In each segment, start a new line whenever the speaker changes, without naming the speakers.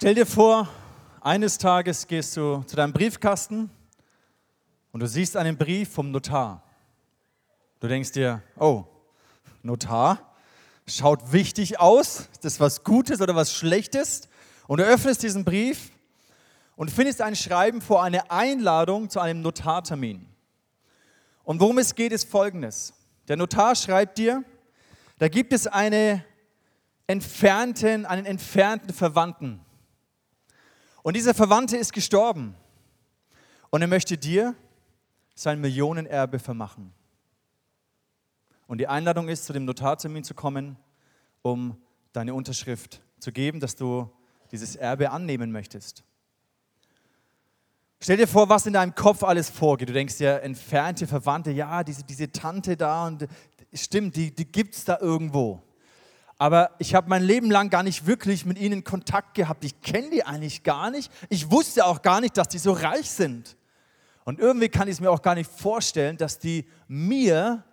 Stell dir vor, eines Tages gehst du zu deinem Briefkasten und du siehst einen Brief vom Notar. Du denkst dir, oh, Notar, schaut wichtig aus, ist das was Gutes oder was Schlechtes? Und du öffnest diesen Brief und findest ein Schreiben vor eine Einladung zu einem Notartermin. Und worum es geht, ist folgendes. Der Notar schreibt dir, da gibt es eine entfernten, einen entfernten Verwandten. Und dieser Verwandte ist gestorben. Und er möchte dir sein Millionenerbe vermachen. Und die Einladung ist, zu dem Notartermin zu kommen, um deine Unterschrift zu geben, dass du dieses Erbe annehmen möchtest. Stell dir vor, was in deinem Kopf alles vorgeht. Du denkst ja, entfernte Verwandte, ja, diese, diese Tante da und stimmt, die, die gibt es da irgendwo. Aber ich habe mein Leben lang gar nicht wirklich mit ihnen Kontakt gehabt. Ich kenne die eigentlich gar nicht. Ich wusste auch gar nicht, dass die so reich sind. Und irgendwie kann ich es mir auch gar nicht vorstellen, dass die mir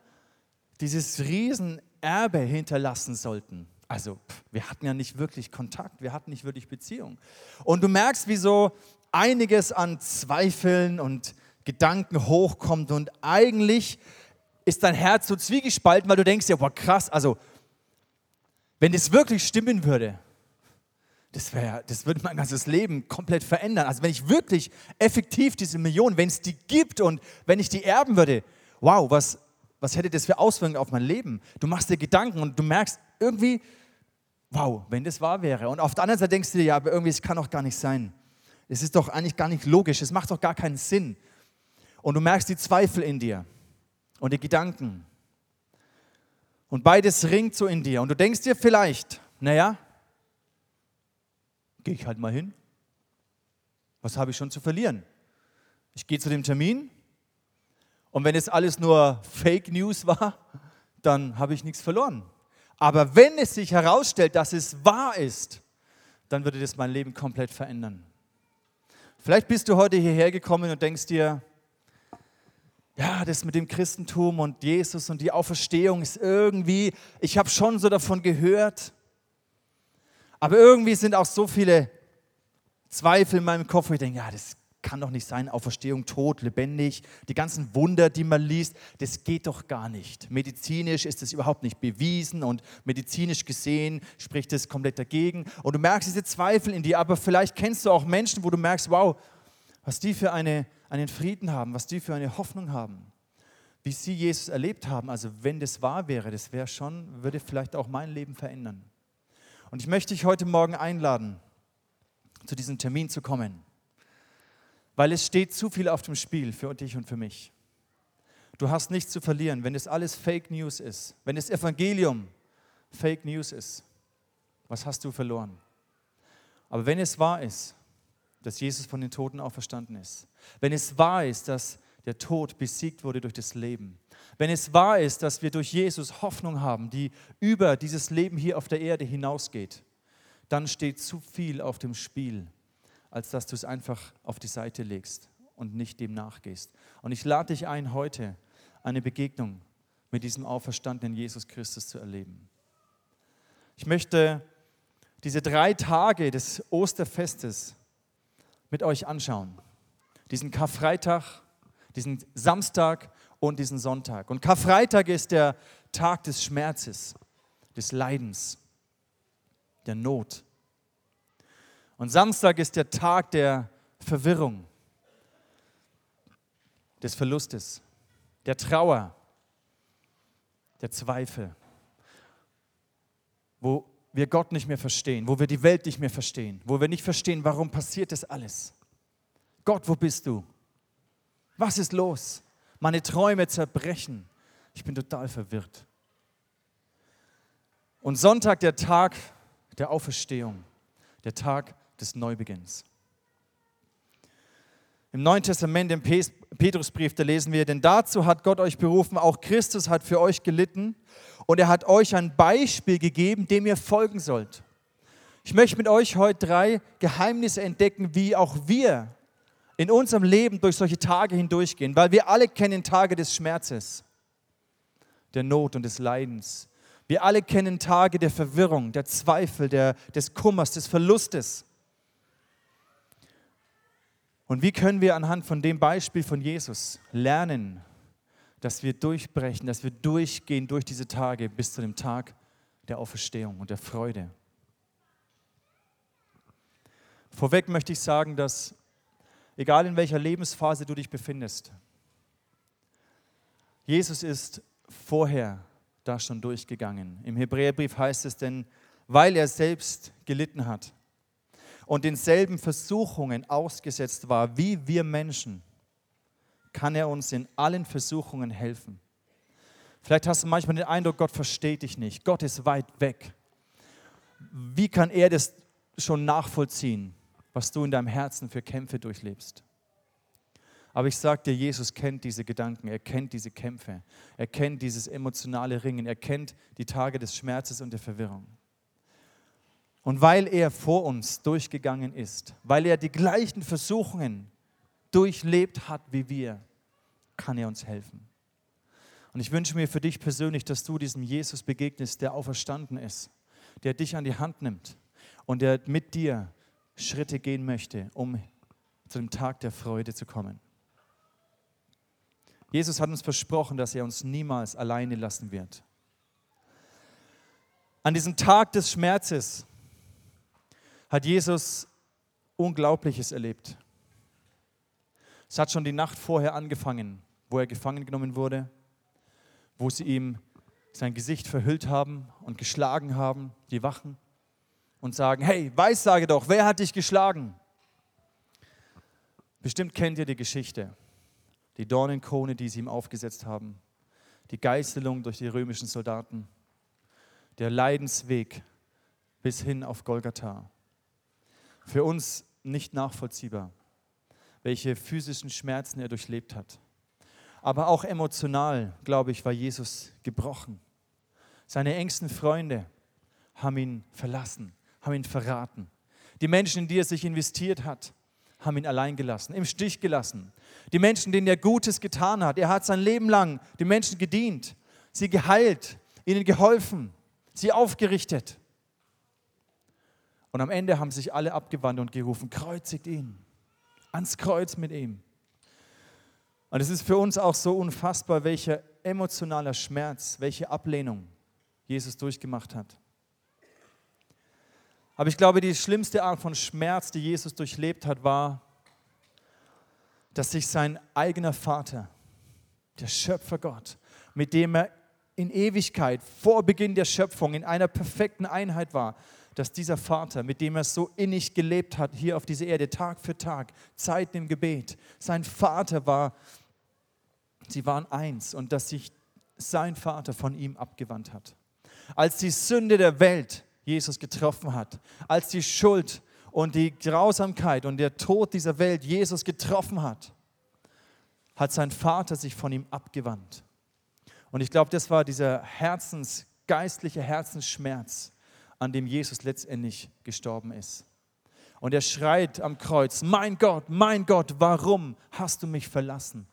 dieses Riesenerbe hinterlassen sollten. Also, wir hatten ja nicht wirklich Kontakt, wir hatten nicht wirklich Beziehung. Und du merkst, wie so einiges an Zweifeln und Gedanken hochkommt und eigentlich ist dein Herz so zwiegespalten, weil du denkst ja, boah krass, also wenn das wirklich stimmen würde, das, wär, das würde mein ganzes Leben komplett verändern. Also wenn ich wirklich effektiv diese Millionen, wenn es die gibt und wenn ich die erben würde, wow, was, was hätte das für Auswirkungen auf mein Leben? Du machst dir Gedanken und du merkst irgendwie, wow, wenn das wahr wäre. Und auf der anderen Seite denkst du dir, ja, aber irgendwie, es kann doch gar nicht sein. Es ist doch eigentlich gar nicht logisch, es macht doch gar keinen Sinn. Und du merkst die Zweifel in dir und die Gedanken. Und beides ringt so in dir. Und du denkst dir vielleicht, naja, gehe ich halt mal hin. Was habe ich schon zu verlieren? Ich gehe zu dem Termin und wenn es alles nur Fake News war, dann habe ich nichts verloren. Aber wenn es sich herausstellt, dass es wahr ist, dann würde das mein Leben komplett verändern. Vielleicht bist du heute hierher gekommen und denkst dir, ja, das mit dem Christentum und Jesus und die Auferstehung ist irgendwie, ich habe schon so davon gehört, aber irgendwie sind auch so viele Zweifel in meinem Kopf, wo ich denke, ja, das kann doch nicht sein, Auferstehung, Tod, lebendig, die ganzen Wunder, die man liest, das geht doch gar nicht. Medizinisch ist das überhaupt nicht bewiesen und medizinisch gesehen spricht das komplett dagegen. Und du merkst diese Zweifel in dir, aber vielleicht kennst du auch Menschen, wo du merkst, wow, was die für eine, einen Frieden haben, was die für eine Hoffnung haben, wie sie Jesus erlebt haben. Also wenn das wahr wäre, das wäre schon, würde vielleicht auch mein Leben verändern. Und ich möchte dich heute Morgen einladen, zu diesem Termin zu kommen, weil es steht zu viel auf dem Spiel für dich und für mich. Du hast nichts zu verlieren, wenn es alles Fake News ist, wenn das Evangelium Fake News ist. Was hast du verloren? Aber wenn es wahr ist, dass Jesus von den Toten auferstanden ist, wenn es wahr ist, dass der Tod besiegt wurde durch das Leben, wenn es wahr ist, dass wir durch Jesus Hoffnung haben, die über dieses Leben hier auf der Erde hinausgeht, dann steht zu viel auf dem Spiel, als dass du es einfach auf die Seite legst und nicht dem nachgehst. Und ich lade dich ein, heute eine Begegnung mit diesem auferstandenen Jesus Christus zu erleben. Ich möchte diese drei Tage des Osterfestes mit euch anschauen. Diesen Karfreitag, diesen Samstag und diesen Sonntag. Und Karfreitag ist der Tag des Schmerzes, des Leidens, der Not. Und Samstag ist der Tag der Verwirrung, des Verlustes, der Trauer, der Zweifel, wo wir Gott nicht mehr verstehen, wo wir die Welt nicht mehr verstehen, wo wir nicht verstehen, warum passiert das alles. Gott, wo bist du? Was ist los? Meine Träume zerbrechen. Ich bin total verwirrt. Und Sonntag, der Tag der Auferstehung, der Tag des Neubeginns. Im Neuen Testament, im Petrusbrief, da lesen wir, denn dazu hat Gott euch berufen, auch Christus hat für euch gelitten und er hat euch ein Beispiel gegeben, dem ihr folgen sollt. Ich möchte mit euch heute drei Geheimnisse entdecken, wie auch wir in unserem Leben durch solche Tage hindurchgehen, weil wir alle kennen Tage des Schmerzes, der Not und des Leidens. Wir alle kennen Tage der Verwirrung, der Zweifel, der, des Kummers, des Verlustes. Und wie können wir anhand von dem Beispiel von Jesus lernen, dass wir durchbrechen, dass wir durchgehen durch diese Tage bis zu dem Tag der Auferstehung und der Freude? Vorweg möchte ich sagen, dass egal in welcher Lebensphase du dich befindest, Jesus ist vorher da schon durchgegangen. Im Hebräerbrief heißt es denn, weil er selbst gelitten hat und denselben Versuchungen ausgesetzt war wie wir Menschen, kann er uns in allen Versuchungen helfen. Vielleicht hast du manchmal den Eindruck, Gott versteht dich nicht, Gott ist weit weg. Wie kann er das schon nachvollziehen, was du in deinem Herzen für Kämpfe durchlebst? Aber ich sage dir, Jesus kennt diese Gedanken, er kennt diese Kämpfe, er kennt dieses emotionale Ringen, er kennt die Tage des Schmerzes und der Verwirrung. Und weil er vor uns durchgegangen ist, weil er die gleichen Versuchungen durchlebt hat wie wir, kann er uns helfen. Und ich wünsche mir für dich persönlich, dass du diesem Jesus begegnest, der auferstanden ist, der dich an die Hand nimmt und der mit dir Schritte gehen möchte, um zu dem Tag der Freude zu kommen. Jesus hat uns versprochen, dass er uns niemals alleine lassen wird. An diesem Tag des Schmerzes hat Jesus Unglaubliches erlebt. Es hat schon die Nacht vorher angefangen, wo er gefangen genommen wurde, wo sie ihm sein Gesicht verhüllt haben und geschlagen haben, die Wachen, und sagen, hey, weissage doch, wer hat dich geschlagen? Bestimmt kennt ihr die Geschichte die Dornenkrone, die sie ihm aufgesetzt haben, die Geißelung durch die römischen Soldaten, der Leidensweg bis hin auf Golgatha. Für uns nicht nachvollziehbar, welche physischen Schmerzen er durchlebt hat. Aber auch emotional, glaube ich, war Jesus gebrochen. Seine engsten Freunde haben ihn verlassen, haben ihn verraten. Die Menschen, in die er sich investiert hat, haben ihn allein gelassen, im Stich gelassen. Die Menschen, denen er Gutes getan hat. Er hat sein Leben lang den Menschen gedient, sie geheilt, ihnen geholfen, sie aufgerichtet. Und am Ende haben sich alle abgewandt und gerufen, kreuzigt ihn, ans Kreuz mit ihm. Und es ist für uns auch so unfassbar, welcher emotionaler Schmerz, welche Ablehnung Jesus durchgemacht hat. Aber ich glaube, die schlimmste Art von Schmerz, die Jesus durchlebt hat, war, dass sich sein eigener Vater, der Schöpfer Gott, mit dem er in Ewigkeit vor Beginn der Schöpfung in einer perfekten Einheit war, dass dieser Vater, mit dem er so innig gelebt hat, hier auf dieser Erde, Tag für Tag, Zeit im Gebet, sein Vater war, sie waren eins und dass sich sein Vater von ihm abgewandt hat. Als die Sünde der Welt Jesus getroffen hat, als die Schuld und die Grausamkeit und der Tod dieser Welt Jesus getroffen hat, hat sein Vater sich von ihm abgewandt. Und ich glaube, das war dieser Herzens, geistliche Herzensschmerz, an dem Jesus letztendlich gestorben ist. Und er schreit am Kreuz, mein Gott, mein Gott, warum hast du mich verlassen?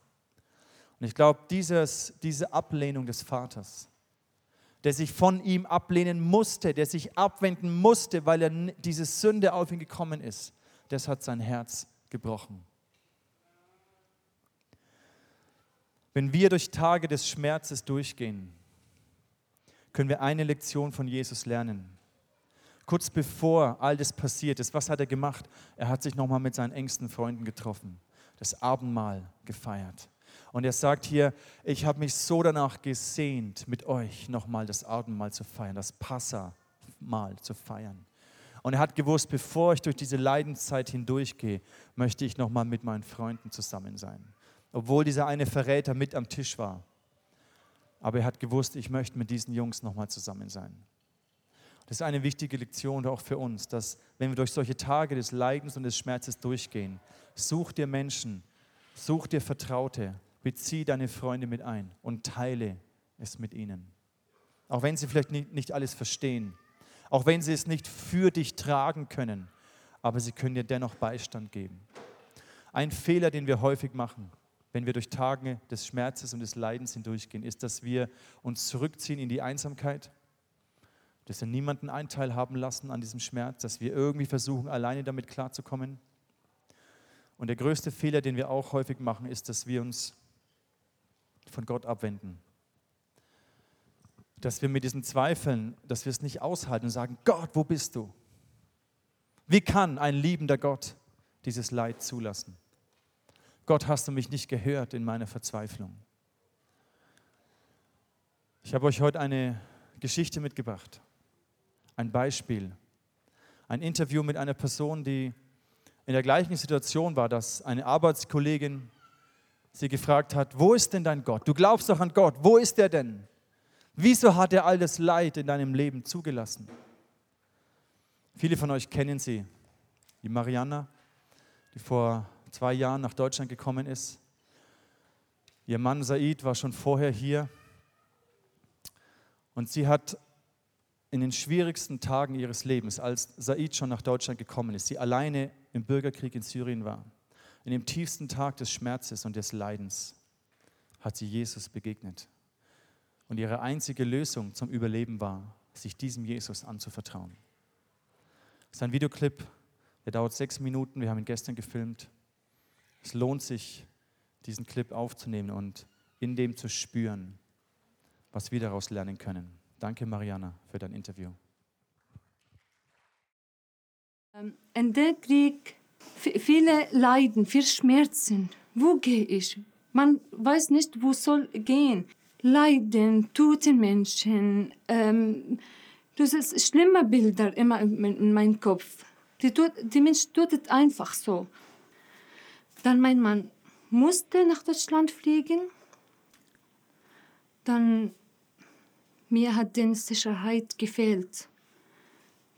Und ich glaube, diese Ablehnung des Vaters, der sich von ihm ablehnen musste, der sich abwenden musste, weil er diese Sünde auf ihn gekommen ist, das hat sein Herz gebrochen. Wenn wir durch Tage des Schmerzes durchgehen, können wir eine Lektion von Jesus lernen. Kurz bevor all das passiert ist, was hat er gemacht? Er hat sich nochmal mit seinen engsten Freunden getroffen, das Abendmahl gefeiert. Und er sagt hier, ich habe mich so danach gesehnt, mit euch nochmal das Abendmahl zu feiern, das Passamal zu feiern. Und er hat gewusst, bevor ich durch diese Leidenszeit hindurchgehe, möchte ich nochmal mit meinen Freunden zusammen sein. Obwohl dieser eine Verräter mit am Tisch war. Aber er hat gewusst, ich möchte mit diesen Jungs nochmal zusammen sein. Das ist eine wichtige Lektion auch für uns, dass wenn wir durch solche Tage des Leidens und des Schmerzes durchgehen, such dir Menschen, such dir Vertraute, bezieh deine Freunde mit ein und teile es mit ihnen. Auch wenn sie vielleicht nicht, nicht alles verstehen, auch wenn sie es nicht für dich tragen können, aber sie können dir dennoch Beistand geben. Ein Fehler, den wir häufig machen, wenn wir durch Tage des Schmerzes und des Leidens hindurchgehen, ist, dass wir uns zurückziehen in die Einsamkeit, dass wir niemanden Einteil haben lassen an diesem Schmerz, dass wir irgendwie versuchen, alleine damit klarzukommen Und der größte Fehler, den wir auch häufig machen, ist, dass wir uns von Gott abwenden. Dass wir mit diesen Zweifeln, dass wir es nicht aushalten und sagen, Gott, wo bist du? Wie kann ein liebender Gott dieses Leid zulassen? Gott, hast du mich nicht gehört in meiner Verzweiflung? Ich habe euch heute eine Geschichte mitgebracht, ein Beispiel, ein Interview mit einer Person, die in der gleichen Situation war, dass eine Arbeitskollegin sie gefragt hat, wo ist denn dein Gott? Du glaubst doch an Gott, wo ist er denn? Wieso hat er all das Leid in deinem Leben zugelassen? Viele von euch kennen sie, die Mariana, die vor zwei Jahren nach Deutschland gekommen ist. Ihr Mann Said war schon vorher hier und sie hat in den schwierigsten Tagen ihres Lebens, als Said schon nach Deutschland gekommen ist, sie alleine im Bürgerkrieg in Syrien war, in dem tiefsten Tag des Schmerzes und des Leidens, hat sie Jesus begegnet. Und ihre einzige Lösung zum Überleben war, sich diesem Jesus anzuvertrauen. Das ist ein Videoclip, der dauert sechs Minuten. Wir haben ihn gestern gefilmt. Es lohnt sich, diesen Clip aufzunehmen und in dem zu spüren, was wir daraus lernen können. Danke, Mariana, für dein Interview.
Ähm, in der Krieg viele Leiden, viele Schmerzen. Wo gehe ich? Man weiß nicht, wo soll gehen. Leiden, tote Menschen, ähm, das ist schlimme Bilder immer in meinem Kopf. Die, tut, die Mensch tut es einfach so. Dann mein Mann musste nach Deutschland fliegen. Dann mir hat die Sicherheit gefehlt.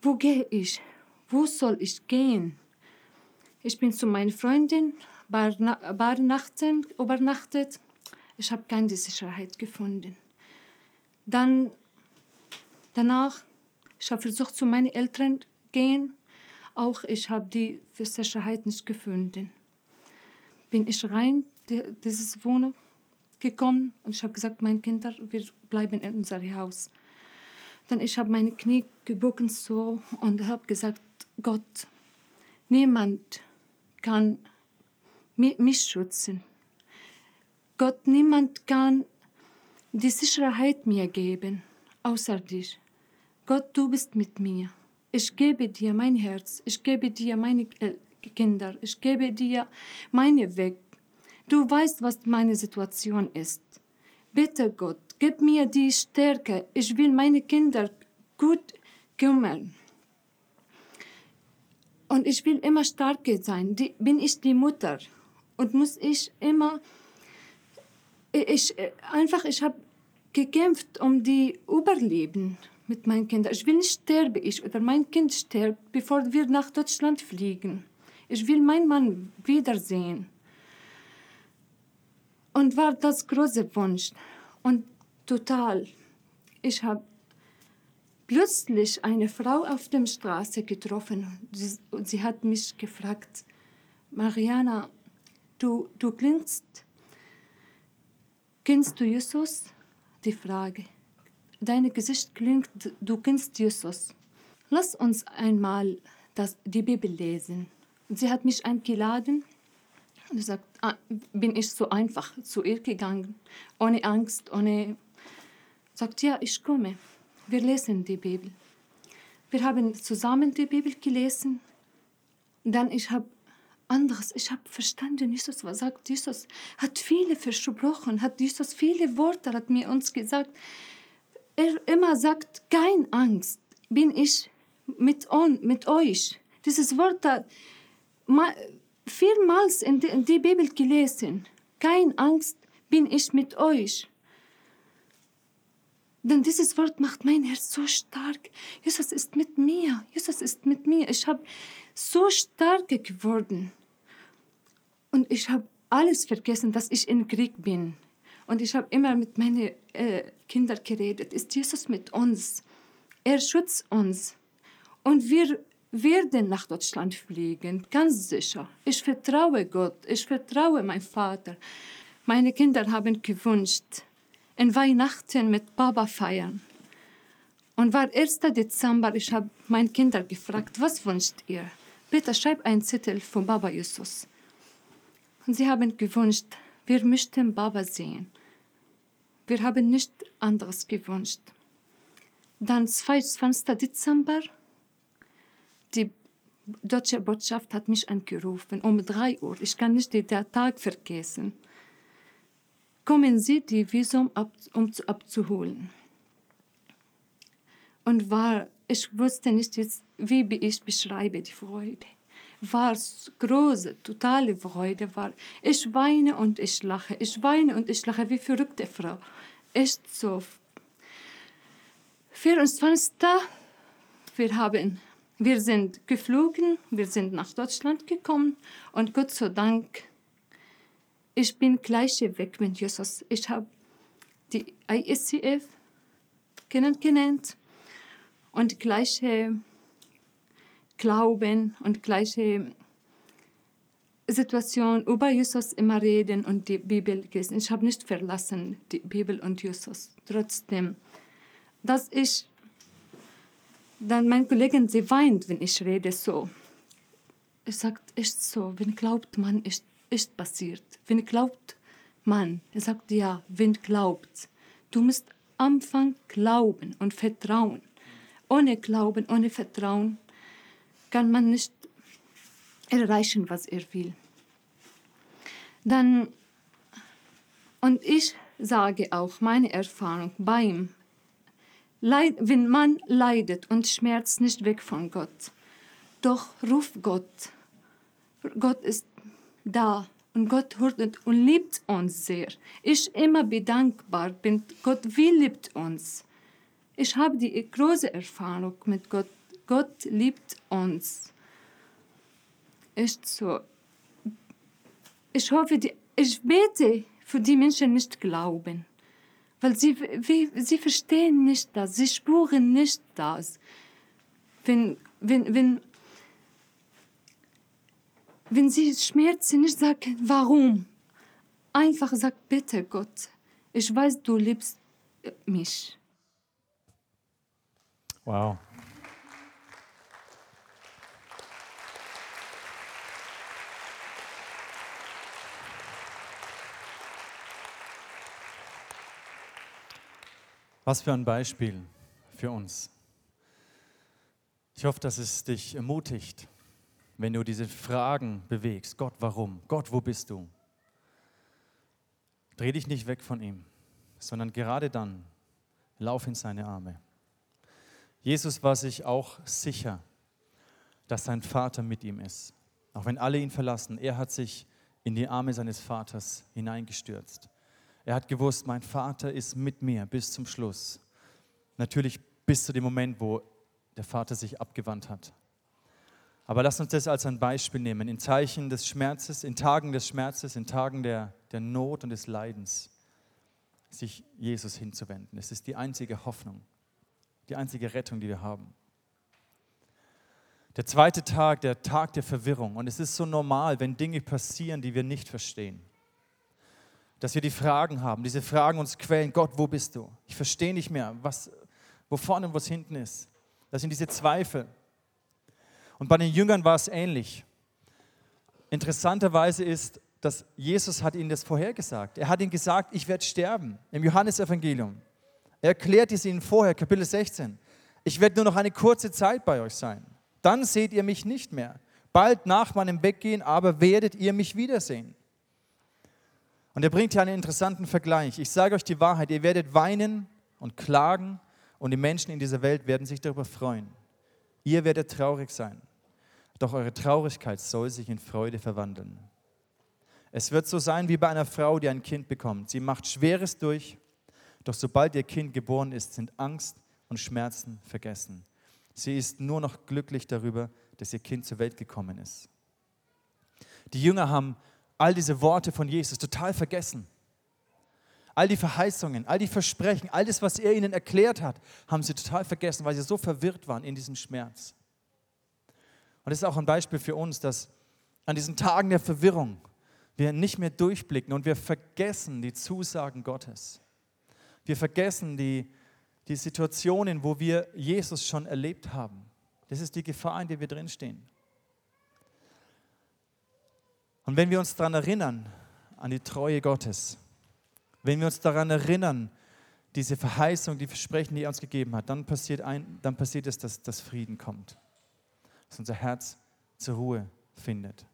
Wo gehe ich? Wo soll ich gehen? Ich bin zu meiner Freundin, paar, paar Nachten übernachtet. Ich habe keine Sicherheit gefunden. Dann, danach, ich habe versucht, zu meinen Eltern gehen. Auch ich habe die Sicherheit nicht gefunden. Bin ich rein, in dieses Wohnung, gekommen und ich habe gesagt, meine Kinder, wir bleiben in unserem Haus. Dann ich habe meine Knie gebogen so und habe gesagt, Gott, niemand kann mich schützen. Gott, niemand kann die Sicherheit mir geben, außer dich. Gott, du bist mit mir. Ich gebe dir mein Herz, ich gebe dir meine Kinder, ich gebe dir meinen Weg. Du weißt, was meine Situation ist. Bitte Gott, gib mir die Stärke. Ich will meine Kinder gut kümmern. Und ich will immer stark sein. Die, bin ich die Mutter und muss ich immer ich einfach ich habe gekämpft um die Überleben mit meinen Kindern. Ich will nicht sterben, ich oder mein Kind stirbt, bevor wir nach Deutschland fliegen. Ich will meinen Mann wiedersehen. Und war das große Wunsch. Und total. Ich habe plötzlich eine Frau auf der Straße getroffen und sie hat mich gefragt, Mariana, du, du klingst, kennst du Jesus? Die Frage. Dein Gesicht klingt, du kennst Jesus. Lass uns einmal das, die Bibel lesen. Sie hat mich eingeladen und sagt, ah, bin ich so einfach zu ihr gegangen, ohne Angst, ohne. Sagt, ja, ich komme. Wir lesen die Bibel. Wir haben zusammen die Bibel gelesen. Dann ich habe anderes, ich habe verstanden, Jesus was sagt, Jesus hat viele versprochen, hat Jesus viele Worte hat mir uns gesagt. Er immer sagt, kein Angst, bin ich mit, on, mit euch. Dieses Wort vielmals in die, in die Bibel gelesen. Kein Angst, bin ich mit euch. Denn dieses Wort macht mein Herz so stark. Jesus ist mit mir. Jesus ist mit mir. Ich habe so stark geworden. Und ich habe alles vergessen, dass ich in Krieg bin. Und ich habe immer mit meinen äh, Kindern geredet. Ist Jesus mit uns? Er schützt uns. Und wir werden nach Deutschland fliegen, ganz sicher. Ich vertraue Gott, ich vertraue meinem Vater. Meine Kinder haben gewünscht, in Weihnachten mit Papa feiern. Und war 1. Dezember, ich habe meine Kinder gefragt, was wünscht ihr? Bitte schreib einen Zettel von Baba Jesus. Und sie haben gewünscht, wir möchten Baba sehen. Wir haben nicht anderes gewünscht. Dann 22. Dezember, deutsche Botschaft hat mich angerufen um 3 Uhr. Ich kann nicht den Tag vergessen. Kommen Sie, die Visum ab, um zu, abzuholen. Und war, ich wusste nicht jetzt, wie ich beschreibe die Freude. War große, totale Freude. War, ich weine und ich lache. Ich weine und ich lache wie verrückte Frau. Echt so. 24. Wir haben wir sind geflogen, wir sind nach Deutschland gekommen und Gott sei Dank, ich bin gleich weg mit Jesus. Ich habe die ISCF kennengelernt und gleiche Glauben und gleiche Situation über Jesus immer reden und die Bibel lesen. Ich habe nicht verlassen die Bibel und Jesus. Trotzdem, dass ich dann mein Kollege, sie weint, wenn ich rede so. Er sagt, ist so, wenn glaubt man, ist, ist passiert. Wenn glaubt man, er sagt, ja, wenn glaubt. Du musst Anfang glauben und vertrauen. Ohne Glauben, ohne Vertrauen kann man nicht erreichen, was er will. Dann, und ich sage auch meine Erfahrung beim Leid, wenn man leidet und schmerzt nicht weg von Gott, doch ruft Gott. Gott ist da und Gott hört und liebt uns sehr. Ich immer bedankbar bin, Gott wie liebt uns. Ich habe die große Erfahrung mit Gott. Gott liebt uns. Ist so. Ich hoffe, die, ich bete für die Menschen nicht glauben. Weil sie, wie, sie verstehen nicht das, sie spüren nicht das. Wenn, wenn, wenn, wenn sie Schmerzen nicht sagen, warum? Einfach sagt, bitte Gott, ich weiß, du liebst mich.
Wow. Was für ein Beispiel für uns. Ich hoffe, dass es dich ermutigt, wenn du diese Fragen bewegst. Gott, warum? Gott, wo bist du? Dreh dich nicht weg von ihm, sondern gerade dann lauf in seine Arme. Jesus war sich auch sicher, dass sein Vater mit ihm ist. Auch wenn alle ihn verlassen, er hat sich in die Arme seines Vaters hineingestürzt. Er hat gewusst, mein Vater ist mit mir bis zum Schluss. Natürlich bis zu dem Moment, wo der Vater sich abgewandt hat. Aber lass uns das als ein Beispiel nehmen, in Zeichen des Schmerzes, in Tagen des Schmerzes, in Tagen der, der Not und des Leidens, sich Jesus hinzuwenden. Es ist die einzige Hoffnung, die einzige Rettung, die wir haben. Der zweite Tag, der Tag der Verwirrung. Und es ist so normal, wenn Dinge passieren, die wir nicht verstehen dass wir die Fragen haben, diese Fragen uns quälen, Gott, wo bist du? Ich verstehe nicht mehr, was, wo vorne und was hinten ist. Das sind diese Zweifel. Und bei den Jüngern war es ähnlich. Interessanterweise ist, dass Jesus hat ihnen das vorhergesagt. Er hat ihnen gesagt, ich werde sterben im Johannesevangelium. Er erklärt es ihnen vorher, Kapitel 16. Ich werde nur noch eine kurze Zeit bei euch sein. Dann seht ihr mich nicht mehr. Bald nach meinem Weggehen aber werdet ihr mich wiedersehen. Und er bringt hier einen interessanten Vergleich. Ich sage euch die Wahrheit, ihr werdet weinen und klagen und die Menschen in dieser Welt werden sich darüber freuen. Ihr werdet traurig sein, doch eure Traurigkeit soll sich in Freude verwandeln. Es wird so sein wie bei einer Frau, die ein Kind bekommt. Sie macht Schweres durch, doch sobald ihr Kind geboren ist, sind Angst und Schmerzen vergessen. Sie ist nur noch glücklich darüber, dass ihr Kind zur Welt gekommen ist. Die Jünger haben all diese Worte von Jesus total vergessen. All die Verheißungen, all die Versprechen, all das, was er ihnen erklärt hat, haben sie total vergessen, weil sie so verwirrt waren in diesem Schmerz. Und das ist auch ein Beispiel für uns, dass an diesen Tagen der Verwirrung wir nicht mehr durchblicken und wir vergessen die Zusagen Gottes. Wir vergessen die, die Situationen, wo wir Jesus schon erlebt haben. Das ist die Gefahr, in der wir drinstehen. Und wenn wir uns daran erinnern, an die Treue Gottes, wenn wir uns daran erinnern, diese Verheißung, die Versprechen, die er uns gegeben hat, dann passiert, ein, dann passiert es, dass, dass Frieden kommt, dass unser Herz zur Ruhe findet.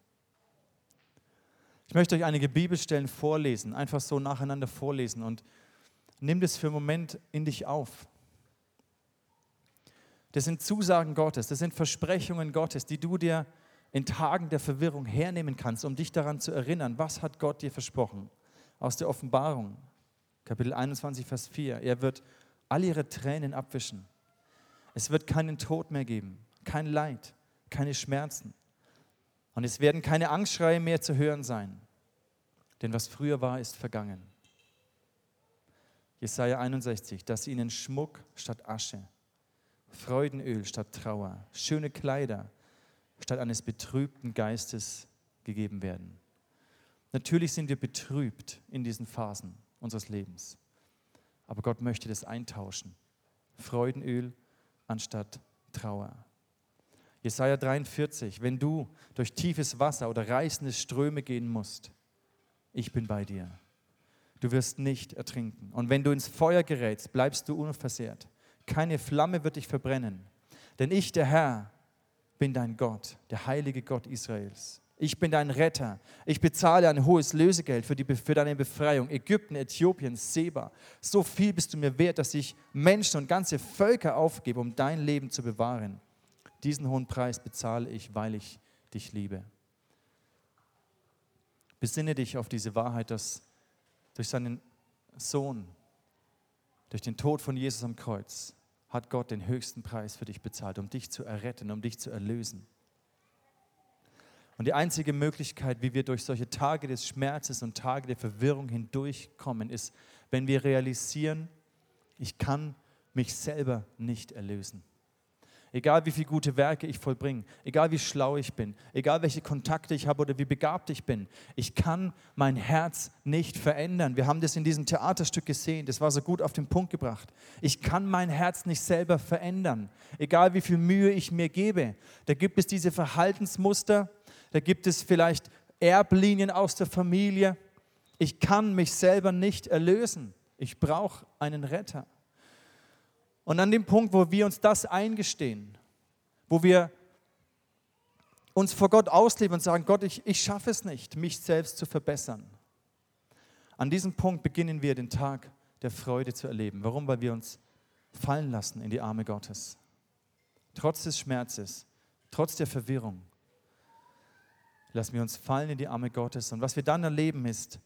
Ich möchte euch einige Bibelstellen vorlesen, einfach so nacheinander vorlesen und nimm das für einen Moment in dich auf. Das sind Zusagen Gottes, das sind Versprechungen Gottes, die du dir in Tagen der Verwirrung hernehmen kannst, um dich daran zu erinnern, was hat Gott dir versprochen. Aus der Offenbarung, Kapitel 21, Vers 4. Er wird all ihre Tränen abwischen. Es wird keinen Tod mehr geben, kein Leid, keine Schmerzen. Und es werden keine Angstschreie mehr zu hören sein. Denn was früher war, ist vergangen. Jesaja 61, dass ihnen Schmuck statt Asche, Freudenöl statt Trauer, schöne Kleider statt eines betrübten Geistes gegeben werden. Natürlich sind wir betrübt in diesen Phasen unseres Lebens, aber Gott möchte das eintauschen. Freudenöl anstatt Trauer. Jesaja 43, wenn du durch tiefes Wasser oder reißende Ströme gehen musst, ich bin bei dir. Du wirst nicht ertrinken. Und wenn du ins Feuer gerätst, bleibst du unversehrt. Keine Flamme wird dich verbrennen. Denn ich, der Herr, bin dein Gott, der heilige Gott Israels. Ich bin dein Retter. Ich bezahle ein hohes Lösegeld für, die, für deine Befreiung. Ägypten, Äthiopien, Seba. So viel bist du mir wert, dass ich Menschen und ganze Völker aufgebe, um dein Leben zu bewahren. Diesen hohen Preis bezahle ich, weil ich dich liebe. Besinne dich auf diese Wahrheit, dass durch seinen Sohn, durch den Tod von Jesus am Kreuz, hat Gott den höchsten Preis für dich bezahlt, um dich zu erretten, um dich zu erlösen. Und die einzige Möglichkeit, wie wir durch solche Tage des Schmerzes und Tage der Verwirrung hindurchkommen, ist, wenn wir realisieren, ich kann mich selber nicht erlösen. Egal wie viele gute Werke ich vollbringe, egal wie schlau ich bin, egal welche Kontakte ich habe oder wie begabt ich bin, ich kann mein Herz nicht verändern. Wir haben das in diesem Theaterstück gesehen, das war so gut auf den Punkt gebracht. Ich kann mein Herz nicht selber verändern, egal wie viel Mühe ich mir gebe. Da gibt es diese Verhaltensmuster, da gibt es vielleicht Erblinien aus der Familie. Ich kann mich selber nicht erlösen. Ich brauche einen Retter. Und an dem Punkt, wo wir uns das eingestehen, wo wir uns vor Gott ausleben und sagen, Gott, ich, ich schaffe es nicht, mich selbst zu verbessern. An diesem Punkt beginnen wir den Tag der Freude zu erleben. Warum? Weil wir uns fallen lassen in die Arme Gottes. Trotz des Schmerzes, trotz der Verwirrung, lassen wir uns fallen in die Arme Gottes. Und was wir dann erleben ist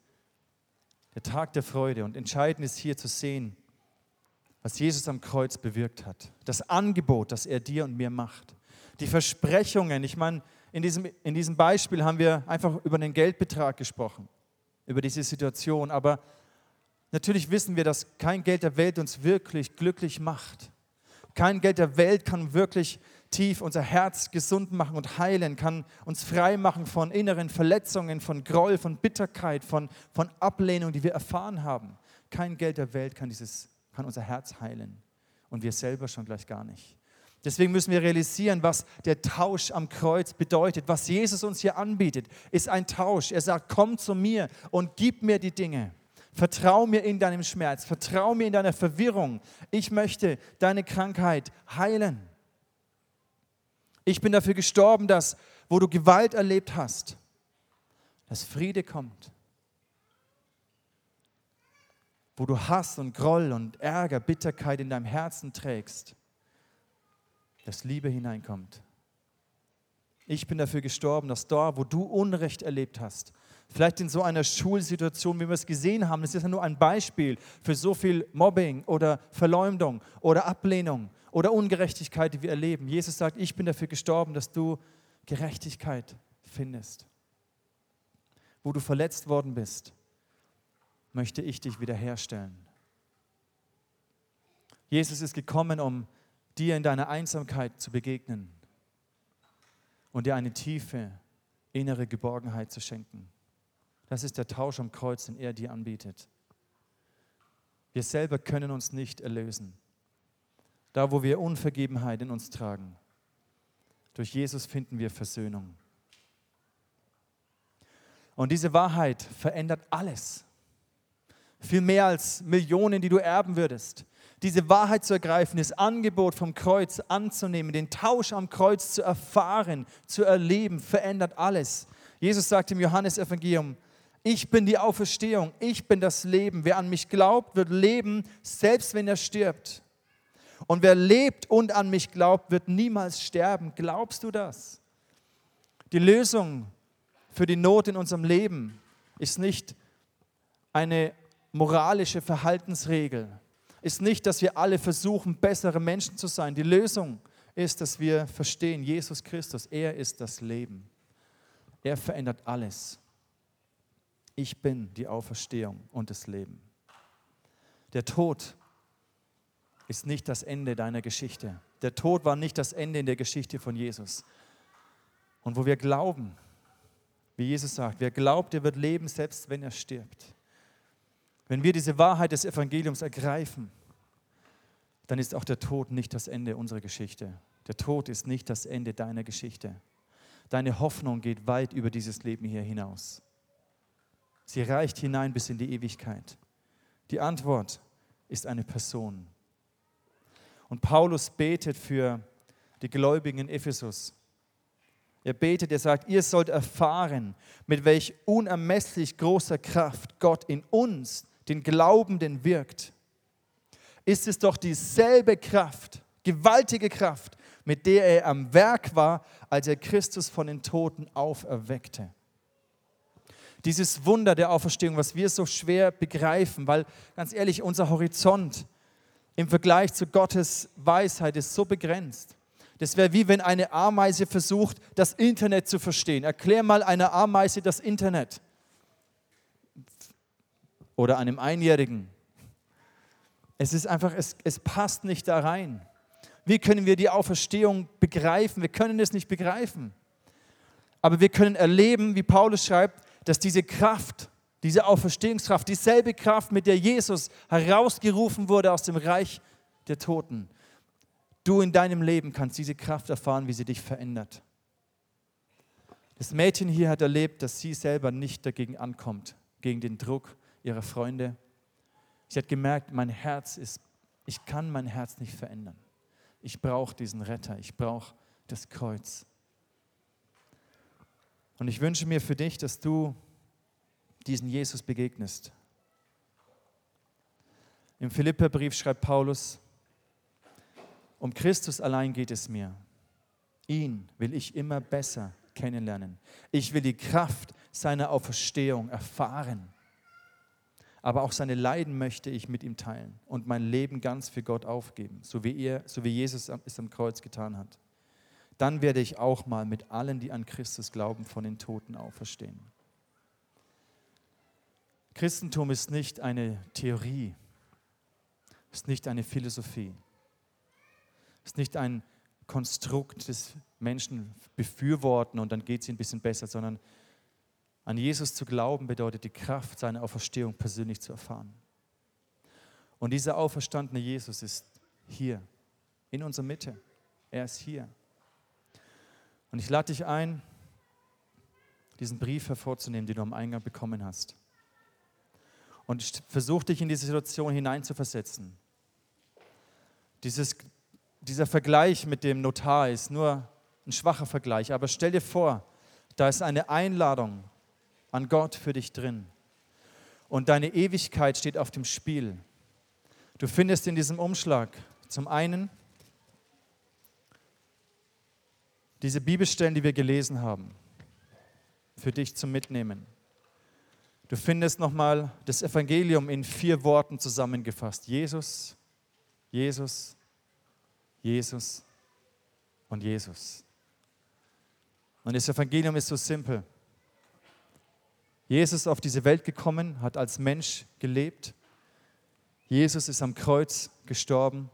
der Tag der Freude. Und entscheidend ist hier zu sehen, was Jesus am Kreuz bewirkt hat. Das Angebot, das er dir und mir macht. Die Versprechungen. Ich meine, in diesem, in diesem Beispiel haben wir einfach über den Geldbetrag gesprochen, über diese Situation. Aber natürlich wissen wir, dass kein Geld der Welt uns wirklich glücklich macht. Kein Geld der Welt kann wirklich tief unser Herz gesund machen und heilen, kann uns frei machen von inneren Verletzungen, von Groll, von Bitterkeit, von, von Ablehnung, die wir erfahren haben. Kein Geld der Welt kann dieses kann unser Herz heilen und wir selber schon gleich gar nicht. Deswegen müssen wir realisieren, was der Tausch am Kreuz bedeutet. Was Jesus uns hier anbietet, ist ein Tausch. Er sagt, komm zu mir und gib mir die Dinge. Vertrau mir in deinem Schmerz, vertrau mir in deiner Verwirrung. Ich möchte deine Krankheit heilen. Ich bin dafür gestorben, dass, wo du Gewalt erlebt hast, dass Friede kommt wo du Hass und Groll und Ärger, Bitterkeit in deinem Herzen trägst, dass Liebe hineinkommt. Ich bin dafür gestorben, dass dort, wo du Unrecht erlebt hast, vielleicht in so einer Schulsituation, wie wir es gesehen haben, das ist ja nur ein Beispiel für so viel Mobbing oder Verleumdung oder Ablehnung oder Ungerechtigkeit, die wir erleben. Jesus sagt, ich bin dafür gestorben, dass du Gerechtigkeit findest. Wo du verletzt worden bist, möchte ich dich wiederherstellen. Jesus ist gekommen, um dir in deiner Einsamkeit zu begegnen und dir eine tiefe innere Geborgenheit zu schenken. Das ist der Tausch am Kreuz, den er dir anbietet. Wir selber können uns nicht erlösen. Da, wo wir Unvergebenheit in uns tragen, durch Jesus finden wir Versöhnung. Und diese Wahrheit verändert alles. Viel mehr als Millionen, die du erben würdest. Diese Wahrheit zu ergreifen, das Angebot vom Kreuz anzunehmen, den Tausch am Kreuz zu erfahren, zu erleben, verändert alles. Jesus sagt im Johannesevangelium, ich bin die Auferstehung, ich bin das Leben. Wer an mich glaubt, wird leben, selbst wenn er stirbt. Und wer lebt und an mich glaubt, wird niemals sterben. Glaubst du das? Die Lösung für die Not in unserem Leben ist nicht eine moralische Verhaltensregel, ist nicht, dass wir alle versuchen, bessere Menschen zu sein. Die Lösung ist, dass wir verstehen, Jesus Christus, er ist das Leben. Er verändert alles. Ich bin die Auferstehung und das Leben. Der Tod ist nicht das Ende deiner Geschichte. Der Tod war nicht das Ende in der Geschichte von Jesus. Und wo wir glauben, wie Jesus sagt, wer glaubt, der wird leben, selbst wenn er stirbt. Wenn wir diese Wahrheit des Evangeliums ergreifen, dann ist auch der Tod nicht das Ende unserer Geschichte. Der Tod ist nicht das Ende deiner Geschichte. Deine Hoffnung geht weit über dieses Leben hier hinaus. Sie reicht hinein bis in die Ewigkeit. Die Antwort ist eine Person. Und Paulus betet für die Gläubigen in Ephesus. Er betet, er sagt, ihr sollt erfahren, mit welch unermesslich großer Kraft Gott in uns, den Glaubenden, wirkt. Ist es doch dieselbe Kraft, gewaltige Kraft, mit der er am Werk war, als er Christus von den Toten auferweckte. Dieses Wunder der Auferstehung, was wir so schwer begreifen, weil ganz ehrlich, unser Horizont im Vergleich zu Gottes Weisheit ist so begrenzt. Das wäre wie wenn eine Ameise versucht, das Internet zu verstehen. Erklär mal einer Ameise das Internet. Oder einem Einjährigen. Es ist einfach, es, es passt nicht da rein. Wie können wir die Auferstehung begreifen? Wir können es nicht begreifen. Aber wir können erleben, wie Paulus schreibt, dass diese Kraft, diese Auferstehungskraft, dieselbe Kraft, mit der Jesus herausgerufen wurde aus dem Reich der Toten, du in deinem Leben kannst diese Kraft erfahren, wie sie dich verändert. Das Mädchen hier hat erlebt, dass sie selber nicht dagegen ankommt, gegen den Druck ihrer Freunde. Sie hat gemerkt, mein Herz ist, ich kann mein Herz nicht verändern. Ich brauche diesen Retter, ich brauche das Kreuz. Und ich wünsche mir für dich, dass du diesen Jesus begegnest. Im Philipperbrief schreibt Paulus, um Christus allein geht es mir. Ihn will ich immer besser kennenlernen. Ich will die Kraft seiner Auferstehung erfahren. Aber auch seine Leiden möchte ich mit ihm teilen und mein Leben ganz für Gott aufgeben, so wie, er, so wie Jesus es am Kreuz getan hat dann werde ich auch mal mit allen, die an Christus glauben, von den Toten auferstehen. Christentum ist nicht eine Theorie, ist nicht eine Philosophie, ist nicht ein Konstrukt, das Menschen befürworten und dann geht es ihnen ein bisschen besser, sondern an Jesus zu glauben bedeutet die Kraft seiner Auferstehung persönlich zu erfahren. Und dieser auferstandene Jesus ist hier, in unserer Mitte. Er ist hier. Und ich lade dich ein, diesen Brief hervorzunehmen, den du am Eingang bekommen hast. Und versuch dich in diese Situation hineinzuversetzen. Dieses, dieser Vergleich mit dem Notar ist nur ein schwacher Vergleich, aber stell dir vor, da ist eine Einladung an Gott für dich drin. Und deine Ewigkeit steht auf dem Spiel. Du findest in diesem Umschlag zum einen diese Bibelstellen, die wir gelesen haben, für dich zum Mitnehmen. Du findest nochmal das Evangelium in vier Worten zusammengefasst. Jesus, Jesus, Jesus und Jesus. Und das Evangelium ist so simpel. Jesus auf diese Welt gekommen, hat als Mensch gelebt. Jesus ist am Kreuz gestorben.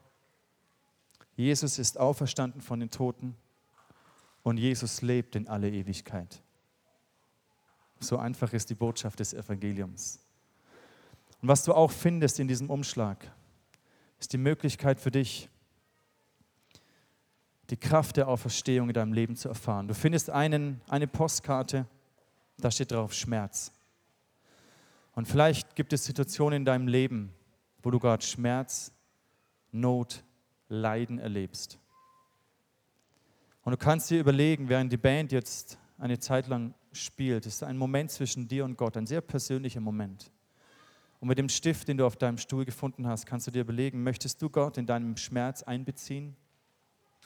Jesus ist auferstanden von den Toten und Jesus lebt in alle Ewigkeit. So einfach ist die Botschaft des Evangeliums. Und was du auch findest in diesem Umschlag, ist die Möglichkeit für dich, die Kraft der Auferstehung in deinem Leben zu erfahren. Du findest einen, eine Postkarte, Da steht drauf Schmerz. Und vielleicht gibt es Situationen in deinem Leben, wo du gerade Schmerz, Not, Leiden erlebst. Und du kannst dir überlegen, während die Band jetzt eine Zeit lang spielt, ist ein Moment zwischen dir und Gott, ein sehr persönlicher Moment. Und mit dem Stift, den du auf deinem Stuhl gefunden hast, kannst du dir überlegen, möchtest du Gott in deinem Schmerz einbeziehen?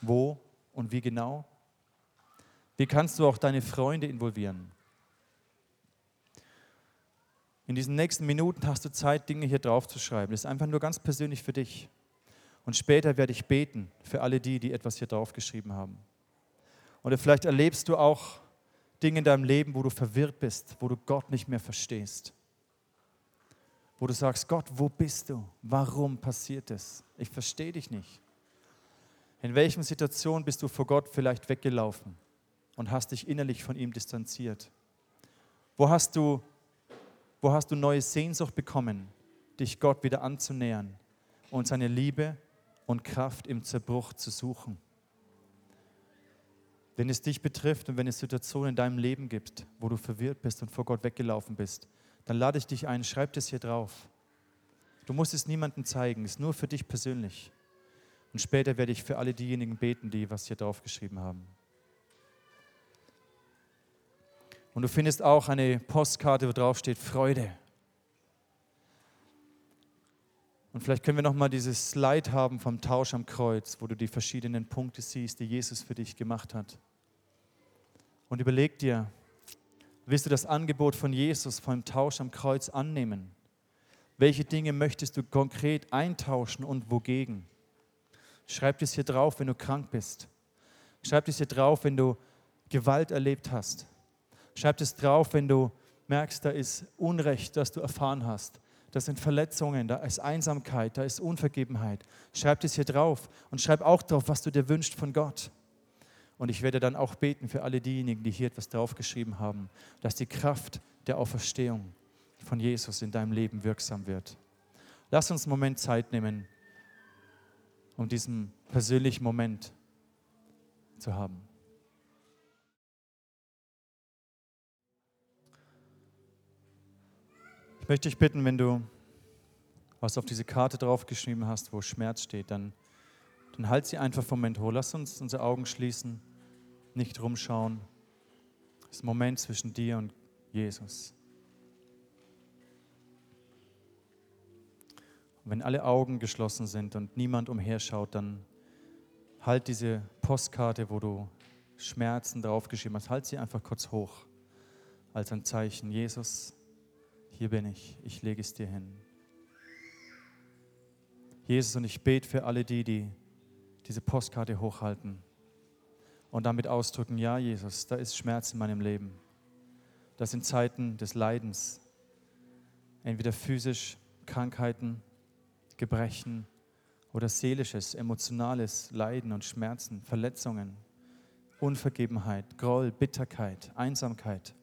Wo und wie genau? Wie kannst du auch deine Freunde involvieren? In diesen nächsten Minuten hast du Zeit, Dinge hier drauf zu schreiben. Das ist einfach nur ganz persönlich für dich. Und später werde ich beten für alle die, die etwas hier drauf geschrieben haben. Oder vielleicht erlebst du auch Dinge in deinem Leben, wo du verwirrt bist, wo du Gott nicht mehr verstehst. Wo du sagst, Gott, wo bist du? Warum passiert es? Ich verstehe dich nicht. In welchen Situationen bist du vor Gott vielleicht weggelaufen und hast dich innerlich von ihm distanziert? Wo hast du, wo hast du neue Sehnsucht bekommen, dich Gott wieder anzunähern und seine Liebe und Kraft im Zerbruch zu suchen? Wenn es dich betrifft und wenn es Situationen in deinem Leben gibt, wo du verwirrt bist und vor Gott weggelaufen bist, dann lade ich dich ein, schreib das hier drauf. Du musst es niemandem zeigen, es ist nur für dich persönlich. Und später werde ich für alle diejenigen beten, die was hier drauf geschrieben haben. Und du findest auch eine Postkarte, wo drauf steht Freude. Und vielleicht können wir noch mal dieses Slide haben vom Tausch am Kreuz, wo du die verschiedenen Punkte siehst, die Jesus für dich gemacht hat. Und überleg dir, willst du das Angebot von Jesus vom Tausch am Kreuz annehmen? Welche Dinge möchtest du konkret eintauschen und wogegen? Schreib das hier drauf, wenn du krank bist. Schreib das hier drauf, wenn du Gewalt erlebt hast. Schreib das drauf, wenn du merkst, da ist Unrecht, das du erfahren hast. Das sind Verletzungen, da ist Einsamkeit, da ist Unvergebenheit. Schreib das hier drauf und schreib auch drauf, was du dir wünschst von Gott. Und ich werde dann auch beten für alle diejenigen, die hier etwas draufgeschrieben haben, dass die Kraft der Auferstehung von Jesus in deinem Leben wirksam wird. Lass uns einen Moment Zeit nehmen, um diesen persönlichen Moment zu haben. Ich möchte dich bitten, wenn du was auf diese Karte draufgeschrieben hast, wo Schmerz steht, dann dann halt sie einfach vom Moment hoch. Lass uns unsere Augen schließen, nicht rumschauen. Das ist ein Moment zwischen dir und Jesus. Und wenn alle Augen geschlossen sind und niemand umherschaut, dann halt diese Postkarte, wo du Schmerzen draufgeschrieben hast, halt sie einfach kurz hoch als ein Zeichen. Jesus, hier bin ich, ich lege es dir hin. Jesus, und ich bete für alle die, die diese Postkarte hochhalten und damit ausdrücken, ja Jesus, da ist Schmerz in meinem Leben. Das sind Zeiten des Leidens, entweder physisch, Krankheiten, Gebrechen oder seelisches, emotionales Leiden und Schmerzen, Verletzungen, Unvergebenheit, Groll, Bitterkeit, Einsamkeit.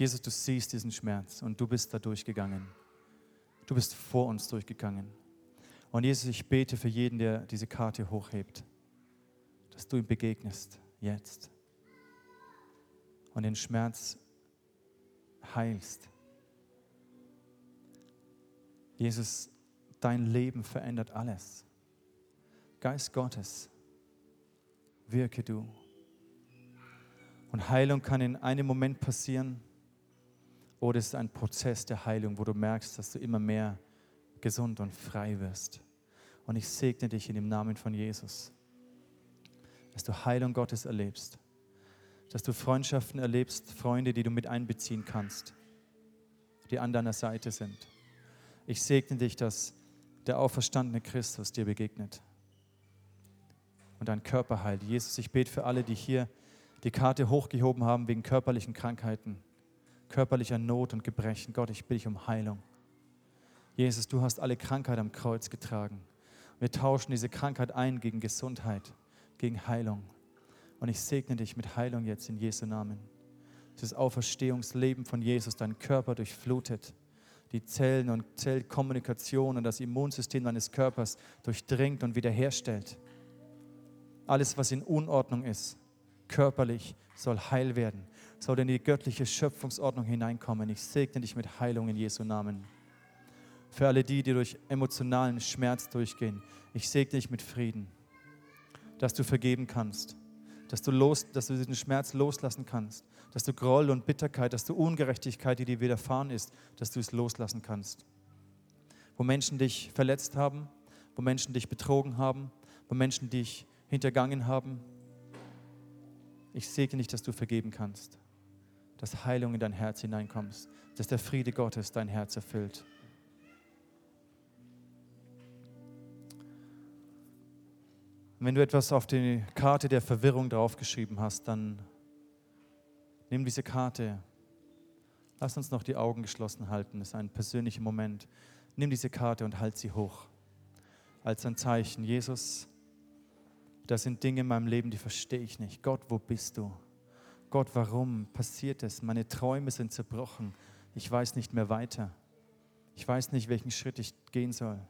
Jesus, du siehst diesen Schmerz und du bist da durchgegangen. Du bist vor uns durchgegangen. Und Jesus, ich bete für jeden, der diese Karte hochhebt, dass du ihm begegnest, jetzt. Und den Schmerz heilst. Jesus, dein Leben verändert alles. Geist Gottes, wirke du. Und Heilung kann in einem Moment passieren oder es ist ein Prozess der Heilung, wo du merkst, dass du immer mehr gesund und frei wirst. Und ich segne dich in dem Namen von Jesus, dass du Heilung Gottes erlebst, dass du Freundschaften erlebst, Freunde, die du mit einbeziehen kannst, die an deiner Seite sind. Ich segne dich, dass der auferstandene Christus dir begegnet und dein Körper heilt. Jesus, ich bete für alle, die hier die Karte hochgehoben haben wegen körperlichen Krankheiten, körperlicher Not und Gebrechen. Gott, ich bitte dich um Heilung. Jesus, du hast alle Krankheit am Kreuz getragen. Wir tauschen diese Krankheit ein gegen Gesundheit, gegen Heilung. Und ich segne dich mit Heilung jetzt in Jesu Namen. Dieses Auferstehungsleben von Jesus, deinen Körper durchflutet, die Zellen und Zellkommunikation und das Immunsystem deines Körpers durchdringt und wiederherstellt. Alles, was in Unordnung ist, körperlich soll heil werden, soll in die göttliche Schöpfungsordnung hineinkommen. Ich segne dich mit Heilung in Jesu Namen. Für alle die, die durch emotionalen Schmerz durchgehen, ich segne dich mit Frieden, dass du vergeben kannst, dass du, los, dass du diesen Schmerz loslassen kannst, dass du Groll und Bitterkeit, dass du Ungerechtigkeit, die dir widerfahren ist, dass du es loslassen kannst. Wo Menschen dich verletzt haben, wo Menschen dich betrogen haben, wo Menschen dich hintergangen haben, ich segne dich, dass du vergeben kannst, dass Heilung in dein Herz hineinkommt, dass der Friede Gottes dein Herz erfüllt. wenn du etwas auf die Karte der Verwirrung draufgeschrieben hast, dann nimm diese Karte. Lass uns noch die Augen geschlossen halten. Das ist ein persönlicher Moment. Nimm diese Karte und halt sie hoch. Als ein Zeichen. Jesus, das sind Dinge in meinem Leben, die verstehe ich nicht. Gott, wo bist du? Gott, warum passiert es? Meine Träume sind zerbrochen. Ich weiß nicht mehr weiter. Ich weiß nicht, welchen Schritt ich gehen soll.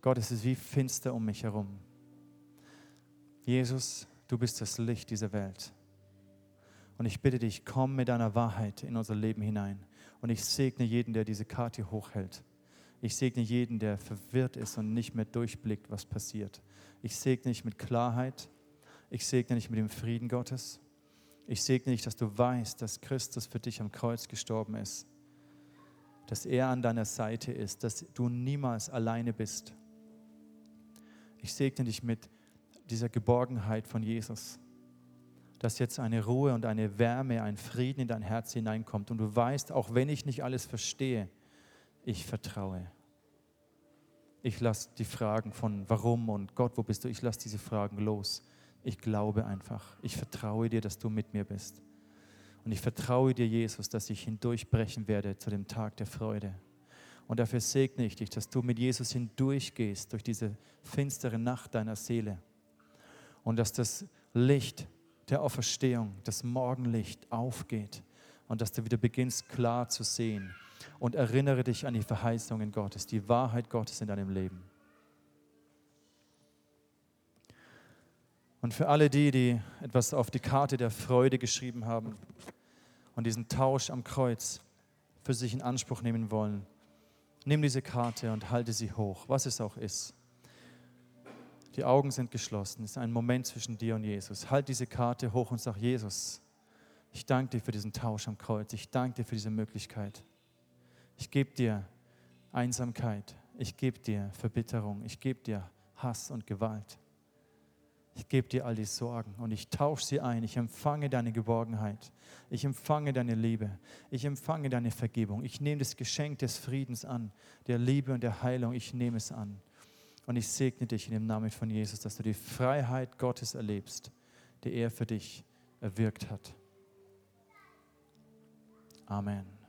Gott, es ist wie finster um mich herum. Jesus, du bist das Licht dieser Welt. Und ich bitte dich, komm mit deiner Wahrheit in unser Leben hinein. Und ich segne jeden, der diese Karte hochhält. Ich segne jeden, der verwirrt ist und nicht mehr durchblickt, was passiert. Ich segne dich mit Klarheit. Ich segne dich mit dem Frieden Gottes. Ich segne dich, dass du weißt, dass Christus für dich am Kreuz gestorben ist. Dass er an deiner Seite ist, dass du niemals alleine bist. Ich segne dich mit dieser Geborgenheit von Jesus, dass jetzt eine Ruhe und eine Wärme, ein Frieden in dein Herz hineinkommt und du weißt, auch wenn ich nicht alles verstehe, ich vertraue. Ich lasse die Fragen von warum und Gott, wo bist du, ich lasse diese Fragen los. Ich glaube einfach. Ich vertraue dir, dass du mit mir bist. Und ich vertraue dir, Jesus, dass ich hindurchbrechen werde zu dem Tag der Freude. Und dafür segne ich dich, dass du mit Jesus hindurchgehst durch diese finstere Nacht deiner Seele und dass das Licht der Auferstehung, das Morgenlicht aufgeht und dass du wieder beginnst klar zu sehen. Und erinnere dich an die Verheißungen Gottes, die Wahrheit Gottes in deinem Leben. Und für alle die, die etwas auf die Karte der Freude geschrieben haben und diesen Tausch am Kreuz für sich in Anspruch nehmen wollen, nimm diese Karte und halte sie hoch, was es auch ist. Die Augen sind geschlossen. Es ist ein Moment zwischen dir und Jesus. Halt diese Karte hoch und sag, Jesus, ich danke dir für diesen Tausch am Kreuz. Ich danke dir für diese Möglichkeit. Ich gebe dir Einsamkeit. Ich gebe dir Verbitterung. Ich gebe dir Hass und Gewalt. Ich gebe dir all die Sorgen und ich tausche sie ein. Ich empfange deine Geborgenheit. Ich empfange deine Liebe. Ich empfange deine Vergebung. Ich nehme das Geschenk des Friedens an, der Liebe und der Heilung. Ich nehme es an. Und ich segne dich in dem Namen von Jesus, dass du die Freiheit Gottes erlebst, die er für dich erwirkt hat. Amen.